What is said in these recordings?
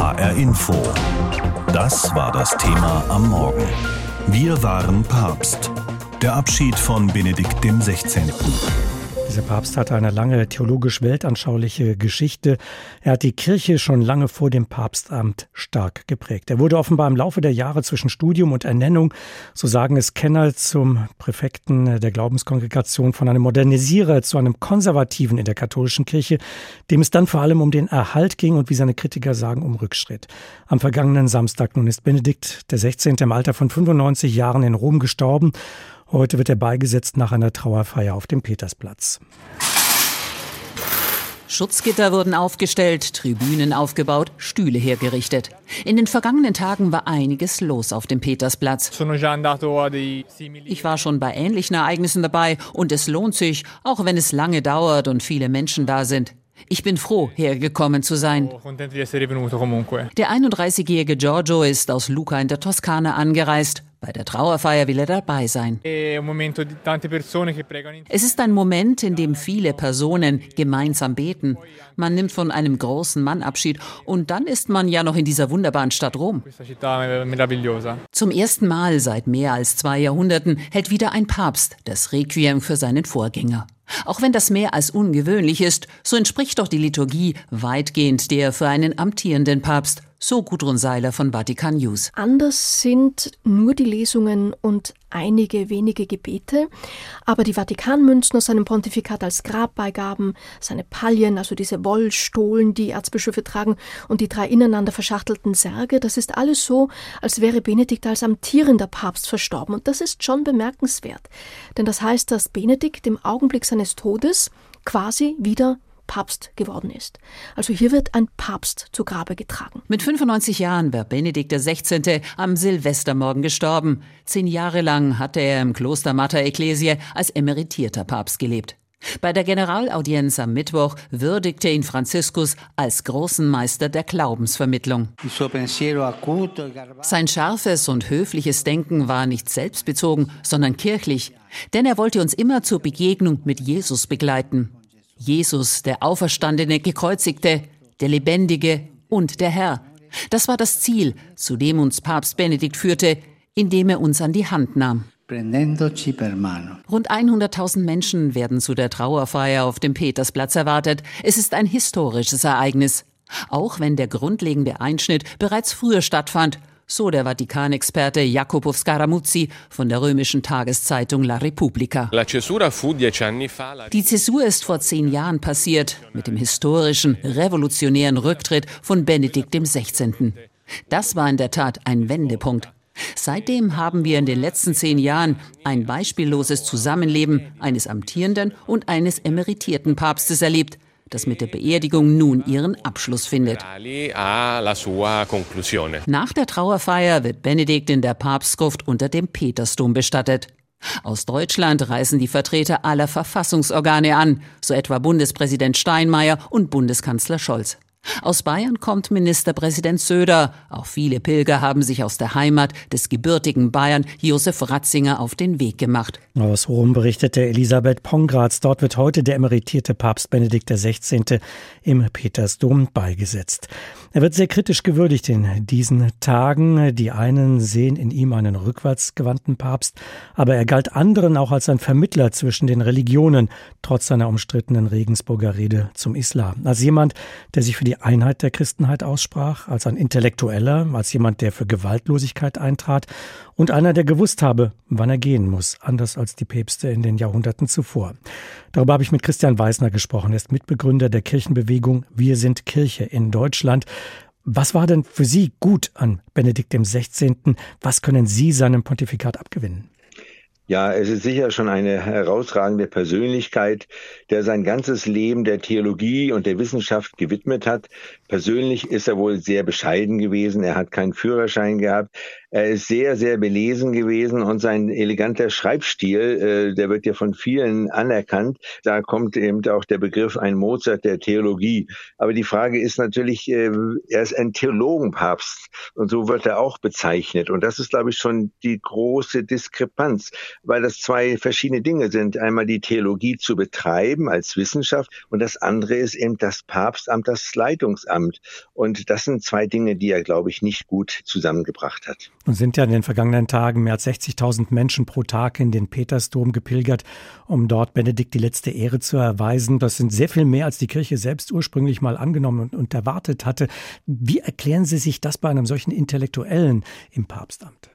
HR Info. Das war das Thema am Morgen. Wir waren Papst. Der Abschied von Benedikt XVI. Dieser Papst hatte eine lange theologisch-weltanschauliche Geschichte. Er hat die Kirche schon lange vor dem Papstamt stark geprägt. Er wurde offenbar im Laufe der Jahre zwischen Studium und Ernennung, so sagen es Kenner, zum Präfekten der Glaubenskongregation von einem Modernisierer zu einem Konservativen in der katholischen Kirche, dem es dann vor allem um den Erhalt ging und wie seine Kritiker sagen, um Rückschritt. Am vergangenen Samstag nun ist Benedikt der 16. im Alter von 95 Jahren in Rom gestorben. Heute wird er beigesetzt nach einer Trauerfeier auf dem Petersplatz. Schutzgitter wurden aufgestellt, Tribünen aufgebaut, Stühle hergerichtet. In den vergangenen Tagen war einiges los auf dem Petersplatz. Ich war schon bei ähnlichen Ereignissen dabei und es lohnt sich, auch wenn es lange dauert und viele Menschen da sind. Ich bin froh, hergekommen zu sein. Der 31-jährige Giorgio ist aus Luca in der Toskana angereist. Bei der Trauerfeier will er dabei sein. Es ist ein Moment, in dem viele Personen gemeinsam beten. Man nimmt von einem großen Mann Abschied und dann ist man ja noch in dieser wunderbaren Stadt Rom. Zum ersten Mal seit mehr als zwei Jahrhunderten hält wieder ein Papst das Requiem für seinen Vorgänger. Auch wenn das mehr als ungewöhnlich ist, so entspricht doch die Liturgie weitgehend der für einen amtierenden Papst so Gudrun Seiler von Vatikan News. Anders sind nur die Lesungen und einige wenige Gebete, aber die Vatikanmünzen aus seinem Pontifikat als Grabbeigaben, seine Pallien, also diese Wollstohlen, die Erzbischöfe tragen, und die drei ineinander verschachtelten Särge, das ist alles so, als wäre Benedikt als amtierender Papst verstorben. Und das ist schon bemerkenswert. Denn das heißt, dass Benedikt im Augenblick seines Todes quasi wieder Papst geworden ist. Also hier wird ein Papst zu Grabe getragen. Mit 95 Jahren war Benedikt XVI. am Silvestermorgen gestorben. Zehn Jahre lang hatte er im Kloster Mater Ecclesiae als emeritierter Papst gelebt. Bei der Generalaudienz am Mittwoch würdigte ihn Franziskus als großen Meister der Glaubensvermittlung. Sein scharfes und höfliches Denken war nicht selbstbezogen, sondern kirchlich, denn er wollte uns immer zur Begegnung mit Jesus begleiten. Jesus, der Auferstandene, Gekreuzigte, der Lebendige und der Herr. Das war das Ziel, zu dem uns Papst Benedikt führte, indem er uns an die Hand nahm. Rund 100.000 Menschen werden zu der Trauerfeier auf dem Petersplatz erwartet. Es ist ein historisches Ereignis. Auch wenn der grundlegende Einschnitt bereits früher stattfand so der Vatikanexperte Jacopo Scaramuzzi von der römischen Tageszeitung La Repubblica. Die Zäsur ist vor zehn Jahren passiert mit dem historischen, revolutionären Rücktritt von Benedikt XVI. Das war in der Tat ein Wendepunkt. Seitdem haben wir in den letzten zehn Jahren ein beispielloses Zusammenleben eines amtierenden und eines emeritierten Papstes erlebt, das mit der Beerdigung nun ihren Abschluss findet. Nach der Trauerfeier wird Benedikt in der Papstgruft unter dem Petersdom bestattet. Aus Deutschland reisen die Vertreter aller Verfassungsorgane an, so etwa Bundespräsident Steinmeier und Bundeskanzler Scholz. Aus Bayern kommt Ministerpräsident Söder. Auch viele Pilger haben sich aus der Heimat des gebürtigen Bayern Josef Ratzinger auf den Weg gemacht. Aus Rom berichtete Elisabeth Pongratz. Dort wird heute der emeritierte Papst Benedikt XVI. im Petersdom beigesetzt. Er wird sehr kritisch gewürdigt in diesen Tagen. Die einen sehen in ihm einen rückwärtsgewandten Papst, aber er galt anderen auch als ein Vermittler zwischen den Religionen, trotz seiner umstrittenen Regensburger Rede zum Islam. Als jemand, der sich für die Einheit der Christenheit aussprach, als ein Intellektueller, als jemand, der für Gewaltlosigkeit eintrat und einer, der gewusst habe, wann er gehen muss, anders als die Päpste in den Jahrhunderten zuvor. Darüber habe ich mit Christian Weisner gesprochen. Er ist Mitbegründer der Kirchenbewegung Wir sind Kirche in Deutschland. Was war denn für Sie gut an Benedikt XVI.? Was können Sie seinem Pontifikat abgewinnen? Ja, es ist sicher schon eine herausragende Persönlichkeit, der sein ganzes Leben der Theologie und der Wissenschaft gewidmet hat. Persönlich ist er wohl sehr bescheiden gewesen. Er hat keinen Führerschein gehabt. Er ist sehr, sehr belesen gewesen und sein eleganter Schreibstil, äh, der wird ja von vielen anerkannt. Da kommt eben auch der Begriff ein Mozart der Theologie. Aber die Frage ist natürlich, äh, er ist ein Theologenpapst und so wird er auch bezeichnet. Und das ist, glaube ich, schon die große Diskrepanz, weil das zwei verschiedene Dinge sind. Einmal die Theologie zu betreiben als Wissenschaft und das andere ist eben das Papstamt, das Leitungsamt. Und das sind zwei Dinge, die er, glaube ich, nicht gut zusammengebracht hat. Nun sind ja in den vergangenen Tagen mehr als 60.000 Menschen pro Tag in den Petersdom gepilgert, um dort Benedikt die letzte Ehre zu erweisen. Das sind sehr viel mehr, als die Kirche selbst ursprünglich mal angenommen und, und erwartet hatte. Wie erklären Sie sich das bei einem solchen Intellektuellen im Papstamt?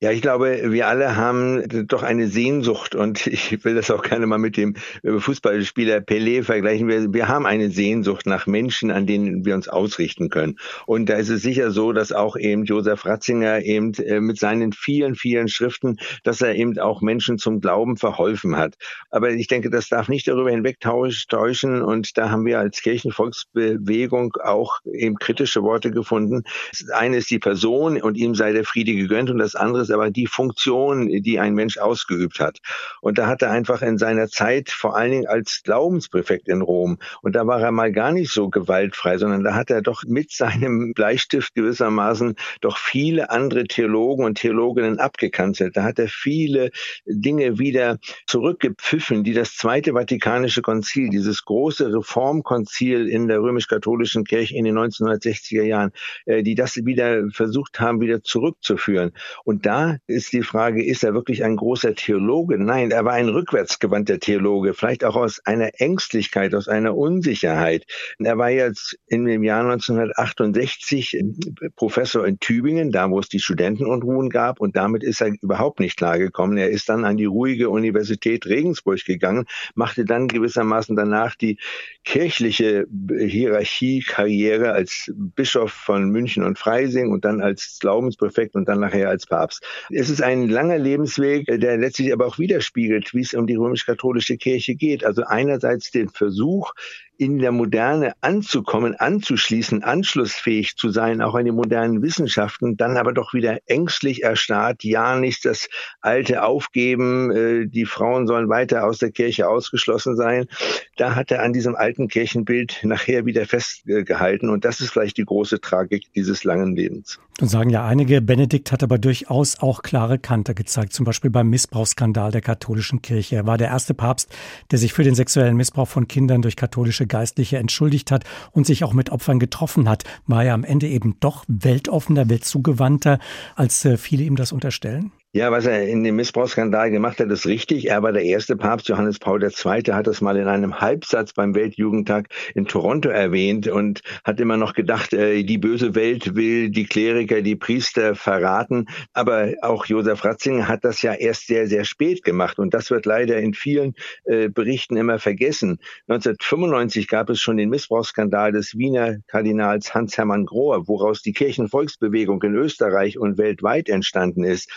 Ja, ich glaube, wir alle haben doch eine Sehnsucht und ich will das auch gerne mal mit dem äh, Fußballspieler Pelé vergleichen. Wir, wir haben eine Sehnsucht nach Menschen, an denen wir uns ausrichten können. Und da ist es sicher so, dass auch eben Josef Ratzinger eben äh, mit seinen vielen, vielen Schriften, dass er eben auch Menschen zum Glauben verholfen hat. Aber ich denke, das darf nicht darüber hinwegtäuschen und da haben wir als Kirchenvolksbewegung auch eben kritische Worte gefunden. Das eine ist die Person und ihm sei der Friede gegönnt und das andere ist aber die Funktion, die ein Mensch ausgeübt hat. Und da hat er einfach in seiner Zeit, vor allen Dingen als Glaubenspräfekt in Rom, und da war er mal gar nicht so gewaltfrei, sondern da hat er doch mit seinem Bleistift gewissermaßen doch viele andere Theologen und Theologinnen abgekanzelt. Da hat er viele Dinge wieder zurückgepfiffen, die das Zweite Vatikanische Konzil, dieses große Reformkonzil in der römisch-katholischen Kirche in den 1960er Jahren, äh, die das wieder versucht haben, wieder zurückzuführen. Und da ist die Frage, ist er wirklich ein großer Theologe? Nein, er war ein rückwärtsgewandter Theologe, vielleicht auch aus einer Ängstlichkeit, aus einer Unsicherheit. Er war jetzt in dem Jahr 1968 Professor in Tübingen, da wo es die Studentenunruhen gab und damit ist er überhaupt nicht klargekommen. Er ist dann an die ruhige Universität Regensburg gegangen, machte dann gewissermaßen danach die kirchliche Hierarchiekarriere als Bischof von München und Freising und dann als Glaubenspräfekt und dann nachher als Papst. Es ist ein langer Lebensweg, der letztlich aber auch widerspiegelt, wie es um die römisch-katholische Kirche geht. Also einerseits den Versuch, in der Moderne anzukommen, anzuschließen, anschlussfähig zu sein, auch an die modernen Wissenschaften, dann aber doch wieder ängstlich erstarrt, ja nicht das Alte aufgeben, äh, die Frauen sollen weiter aus der Kirche ausgeschlossen sein. Da hat er an diesem alten Kirchenbild nachher wieder festgehalten und das ist vielleicht die große Tragik dieses langen Lebens. Und sagen ja einige, Benedikt hat aber durchaus auch klare Kante gezeigt, zum Beispiel beim Missbrauchsskandal der katholischen Kirche. Er war der erste Papst, der sich für den sexuellen Missbrauch von Kindern durch katholische katholische Geistliche entschuldigt hat und sich auch mit Opfern getroffen hat, war er am Ende eben doch weltoffener, weltzugewandter, als äh, viele ihm das unterstellen? Ja, was er in dem Missbrauchsskandal gemacht hat, ist richtig. Er war der erste Papst. Johannes Paul II. hat das mal in einem Halbsatz beim Weltjugendtag in Toronto erwähnt und hat immer noch gedacht, äh, die böse Welt will die Kleriker, die Priester verraten. Aber auch Josef Ratzinger hat das ja erst sehr, sehr spät gemacht. Und das wird leider in vielen äh, Berichten immer vergessen. 1995 gab es schon den Missbrauchsskandal des Wiener Kardinals Hans-Hermann Grohr, woraus die Kirchenvolksbewegung in Österreich und weltweit entstanden ist.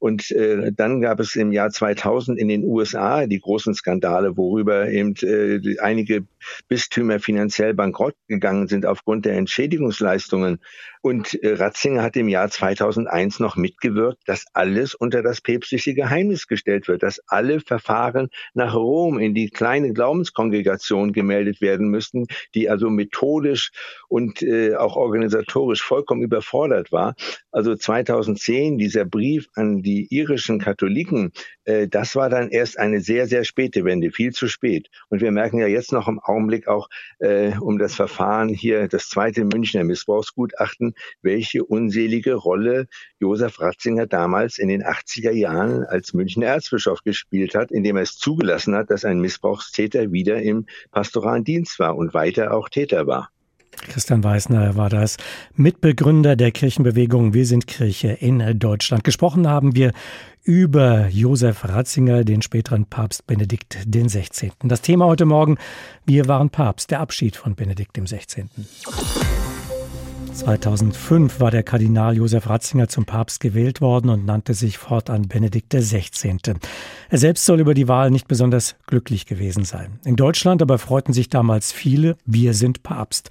Und äh, dann gab es im Jahr 2000 in den USA die großen Skandale, worüber eben äh, einige Bistümer finanziell bankrott gegangen sind aufgrund der Entschädigungsleistungen. Und äh, Ratzinger hat im Jahr 2001 noch mitgewirkt, dass alles unter das päpstliche Geheimnis gestellt wird, dass alle Verfahren nach Rom in die kleine Glaubenskongregation gemeldet werden müssten, die also methodisch und äh, auch organisatorisch vollkommen überfordert war. Also 2010 dieser Brief an die irischen Katholiken, äh, das war dann erst eine sehr, sehr späte Wende, viel zu spät. Und wir merken ja jetzt noch im Augenblick auch äh, um das Verfahren hier, das zweite Münchner Missbrauchsgutachten, welche unselige Rolle Josef Ratzinger damals in den 80er Jahren als Münchner Erzbischof gespielt hat, indem er es zugelassen hat, dass ein Missbrauchstäter wieder im pastoralen Dienst war und weiter auch Täter war. Christian Weißner war das Mitbegründer der Kirchenbewegung Wir sind Kirche in Deutschland. Gesprochen haben wir über Josef Ratzinger, den späteren Papst Benedikt XVI. Das Thema heute Morgen, wir waren Papst, der Abschied von Benedikt XVI. 2005 war der Kardinal Josef Ratzinger zum Papst gewählt worden und nannte sich fortan Benedikt XVI. Er selbst soll über die Wahl nicht besonders glücklich gewesen sein. In Deutschland aber freuten sich damals viele, wir sind Papst.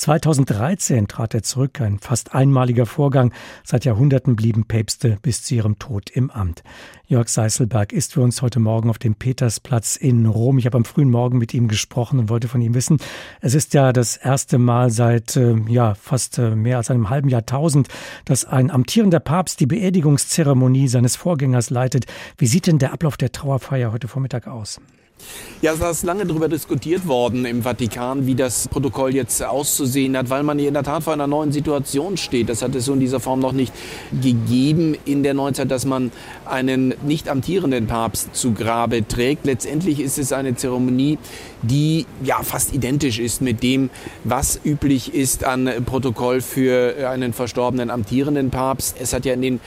2013 trat er zurück, ein fast einmaliger Vorgang. Seit Jahrhunderten blieben Päpste bis zu ihrem Tod im Amt. Jörg Seißelberg ist für uns heute Morgen auf dem Petersplatz in Rom. Ich habe am frühen Morgen mit ihm gesprochen und wollte von ihm wissen, es ist ja das erste Mal seit äh, ja, fast äh, mehr als einem halben Jahrtausend, dass ein amtierender Papst die Beerdigungszeremonie seines Vorgängers leitet. Wie sieht denn der Ablauf der Trauerfeier heute Vormittag aus? Ja, es ist lange darüber diskutiert worden im Vatikan, wie das Protokoll jetzt auszusehen hat, weil man hier in der Tat vor einer neuen Situation steht. Das hat es so in dieser Form noch nicht gegeben in der Neuzeit, dass man einen nicht amtierenden Papst zu Grabe trägt. Letztendlich ist es eine Zeremonie, die ja fast identisch ist mit dem, was üblich ist an Protokoll für einen verstorbenen amtierenden Papst. Es hat ja in den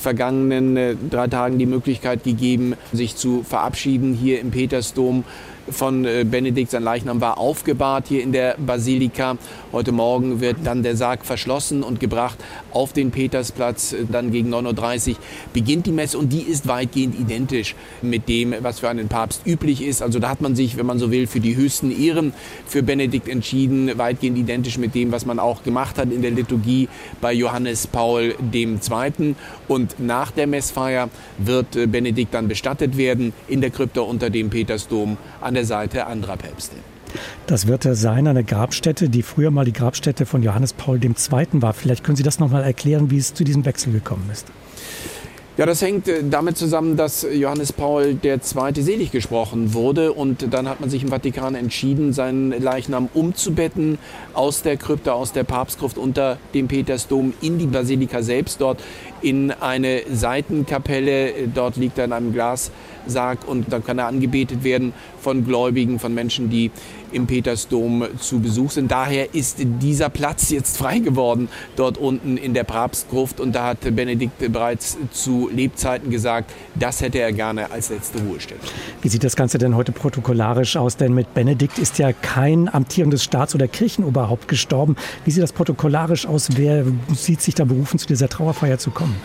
vergangenen äh, drei Tagen die Möglichkeit gegeben, sich zu verabschieden hier im Petersdom von äh, Benedikt. Sein Leichnam war aufgebahrt hier in der Basilika. Heute Morgen wird dann der Sarg verschlossen und gebracht auf den Petersplatz. Dann gegen 9.30 Uhr beginnt die Messe und die ist weitgehend identisch mit dem, was für einen Papst üblich ist. Also da hat man sich, wenn man so will, für die höchsten Ehren für Benedikt entschieden. Weitgehend identisch mit dem, was man auch gemacht hat in der Liturgie bei Johannes Paul II. Und nach der Messfeier wird äh, Benedikt dann bestattet werden in der Krypta unter dem Petersdom an der Seite anderer Päpste. Das wird sein, eine Grabstätte, die früher mal die Grabstätte von Johannes Paul II. war. Vielleicht können Sie das noch mal erklären, wie es zu diesem Wechsel gekommen ist. Ja, das hängt äh, damit zusammen, dass Johannes Paul II. selig gesprochen wurde und dann hat man sich im Vatikan entschieden, seinen Leichnam umzubetten aus der Krypta, aus der Papstgruft unter dem Petersdom in die Basilika selbst, dort in eine Seitenkapelle. Dort liegt er in einem Glassack und dann kann er angebetet werden von Gläubigen, von Menschen, die im Petersdom zu Besuch sind. Daher ist dieser Platz jetzt frei geworden, dort unten in der Papstgruft. Und da hat Benedikt bereits zu Lebzeiten gesagt, das hätte er gerne als letzte Ruhestätte. Wie sieht das Ganze denn heute protokollarisch aus? Denn mit Benedikt ist ja kein amtierendes Staats- oder Kirchenoberhaupt gestorben. Wie sieht das protokollarisch aus? Wer sieht sich da berufen, zu dieser Trauerfeier zu kommen?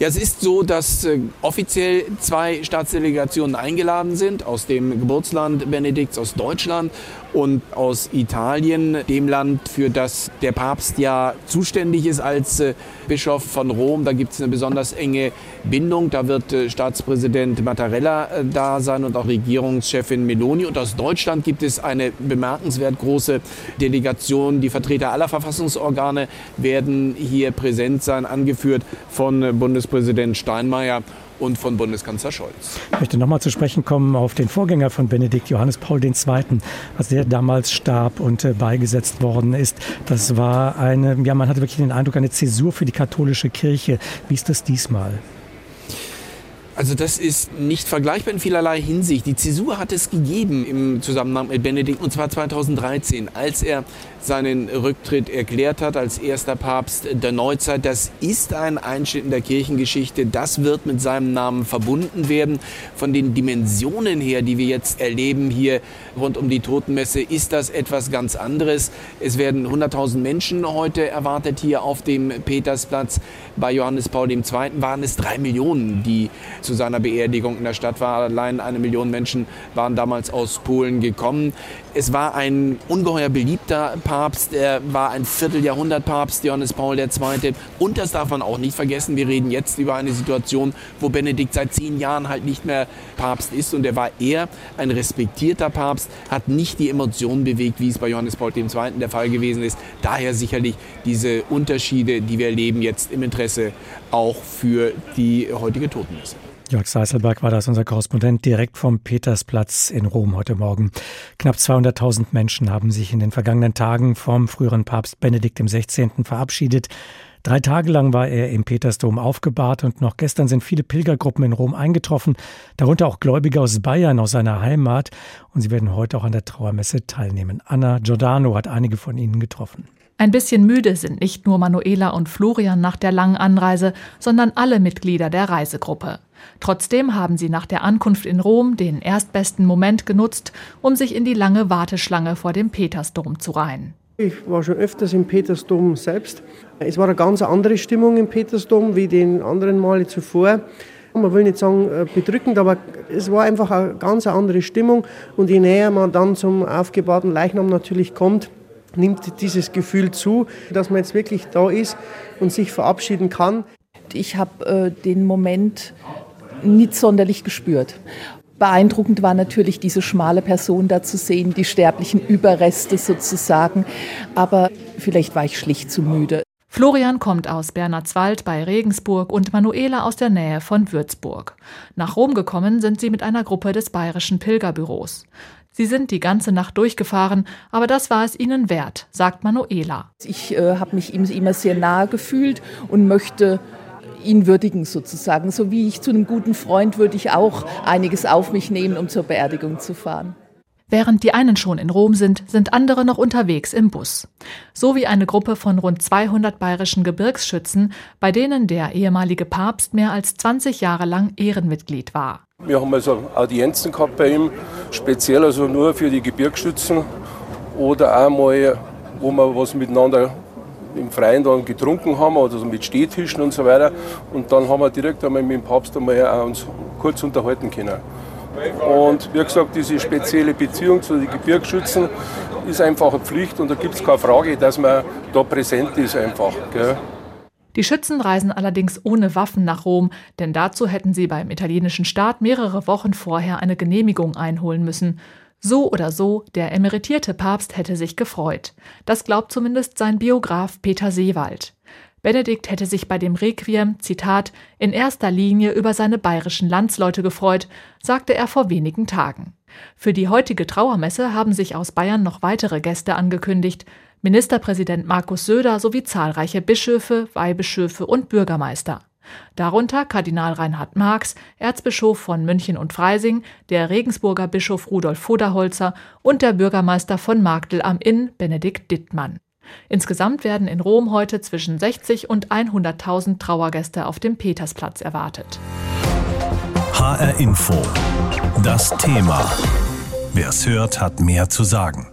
Ja, es ist so, dass äh, offiziell zwei Staatsdelegationen eingeladen sind aus dem Geburtsland Benedikts, aus Deutschland und aus Italien, dem Land, für das der Papst ja zuständig ist als äh, Bischof von Rom. Da gibt es eine besonders enge Bindung. Da wird äh, Staatspräsident Mattarella äh, da sein und auch Regierungschefin Meloni. Und aus Deutschland gibt es eine bemerkenswert große Delegation. Die Vertreter aller Verfassungsorgane werden hier präsent sein, angeführt von Bundespräsident Steinmeier und von Bundeskanzler Scholz. Ich möchte nochmal zu sprechen kommen auf den Vorgänger von Benedikt, Johannes Paul II., als der damals starb und äh, beigesetzt worden ist. Das war eine, ja, man hatte wirklich den Eindruck, eine Zäsur für die katholische Kirche. Wie ist das diesmal? Also das ist nicht vergleichbar in vielerlei Hinsicht. Die Zäsur hat es gegeben im Zusammenhang mit Benedikt und zwar 2013, als er seinen Rücktritt erklärt hat als erster Papst der Neuzeit. Das ist ein Einschnitt in der Kirchengeschichte. Das wird mit seinem Namen verbunden werden. Von den Dimensionen her, die wir jetzt erleben hier rund um die Totenmesse, ist das etwas ganz anderes. Es werden 100.000 Menschen heute erwartet hier auf dem Petersplatz. Bei Johannes Paul II. waren es drei Millionen, die zu seiner Beerdigung in der Stadt waren. Allein eine Million Menschen waren damals aus Polen gekommen. Es war ein ungeheuer beliebter Papst. Er war ein Vierteljahrhundert Papst, Johannes Paul II. Und das darf man auch nicht vergessen. Wir reden jetzt über eine Situation, wo Benedikt seit zehn Jahren halt nicht mehr Papst ist. Und er war eher ein respektierter Papst, hat nicht die Emotionen bewegt, wie es bei Johannes Paul II. der Fall gewesen ist. Daher sicherlich diese Unterschiede, die wir erleben jetzt im Interesse auch für die heutige Totenmesse. Jörg Seiselberg war das, unser Korrespondent, direkt vom Petersplatz in Rom heute Morgen. Knapp 200.000 Menschen haben sich in den vergangenen Tagen vom früheren Papst Benedikt XVI. verabschiedet. Drei Tage lang war er im Petersdom aufgebahrt und noch gestern sind viele Pilgergruppen in Rom eingetroffen, darunter auch Gläubige aus Bayern, aus seiner Heimat. Und sie werden heute auch an der Trauermesse teilnehmen. Anna Giordano hat einige von ihnen getroffen. Ein bisschen müde sind nicht nur Manuela und Florian nach der langen Anreise, sondern alle Mitglieder der Reisegruppe. Trotzdem haben sie nach der Ankunft in Rom den erstbesten Moment genutzt, um sich in die lange Warteschlange vor dem Petersdom zu reihen. Ich war schon öfters im Petersdom selbst. Es war eine ganz andere Stimmung im Petersdom wie den anderen Male zuvor. Man will nicht sagen äh, bedrückend, aber es war einfach eine ganz andere Stimmung. Und je näher man dann zum aufgebahrten Leichnam natürlich kommt, nimmt dieses Gefühl zu, dass man jetzt wirklich da ist und sich verabschieden kann. Ich habe äh, den Moment nicht sonderlich gespürt. Beeindruckend war natürlich diese schmale Person da zu sehen, die sterblichen Überreste sozusagen. Aber vielleicht war ich schlicht zu müde. Florian kommt aus Bernardswald bei Regensburg und Manuela aus der Nähe von Würzburg. Nach Rom gekommen sind sie mit einer Gruppe des Bayerischen Pilgerbüros. Sie sind die ganze Nacht durchgefahren, aber das war es ihnen wert, sagt Manuela. Ich äh, habe mich ihm immer sehr nahe gefühlt und möchte ihn würdigen sozusagen. So wie ich zu einem guten Freund würde ich auch einiges auf mich nehmen, um zur Beerdigung zu fahren. Während die einen schon in Rom sind, sind andere noch unterwegs im Bus. So wie eine Gruppe von rund 200 bayerischen Gebirgsschützen, bei denen der ehemalige Papst mehr als 20 Jahre lang Ehrenmitglied war. Wir haben also Audienzen gehabt bei ihm, speziell also nur für die Gebirgsschützen oder auch mal, wo wir was miteinander im Freien dann getrunken haben, oder so mit Stehtischen und so weiter. Und dann haben wir direkt einmal mit dem Papst einmal uns kurz unterhalten können. Und wie gesagt, diese spezielle Beziehung zu den Gebirgsschützen ist einfach eine Pflicht und da gibt es keine Frage, dass man da präsent ist einfach. Gell? Die Schützen reisen allerdings ohne Waffen nach Rom, denn dazu hätten sie beim italienischen Staat mehrere Wochen vorher eine Genehmigung einholen müssen. So oder so, der emeritierte Papst hätte sich gefreut. Das glaubt zumindest sein Biograf Peter Seewald. Benedikt hätte sich bei dem Requiem, Zitat, in erster Linie über seine bayerischen Landsleute gefreut, sagte er vor wenigen Tagen. Für die heutige Trauermesse haben sich aus Bayern noch weitere Gäste angekündigt. Ministerpräsident Markus Söder sowie zahlreiche Bischöfe, Weihbischöfe und Bürgermeister. Darunter Kardinal Reinhard Marx, Erzbischof von München und Freising, der Regensburger Bischof Rudolf Voderholzer und der Bürgermeister von Magdel am Inn, Benedikt Dittmann. Insgesamt werden in Rom heute zwischen 60 und 100.000 Trauergäste auf dem Petersplatz erwartet. HR Info. Das Thema. Wer es hört, hat mehr zu sagen.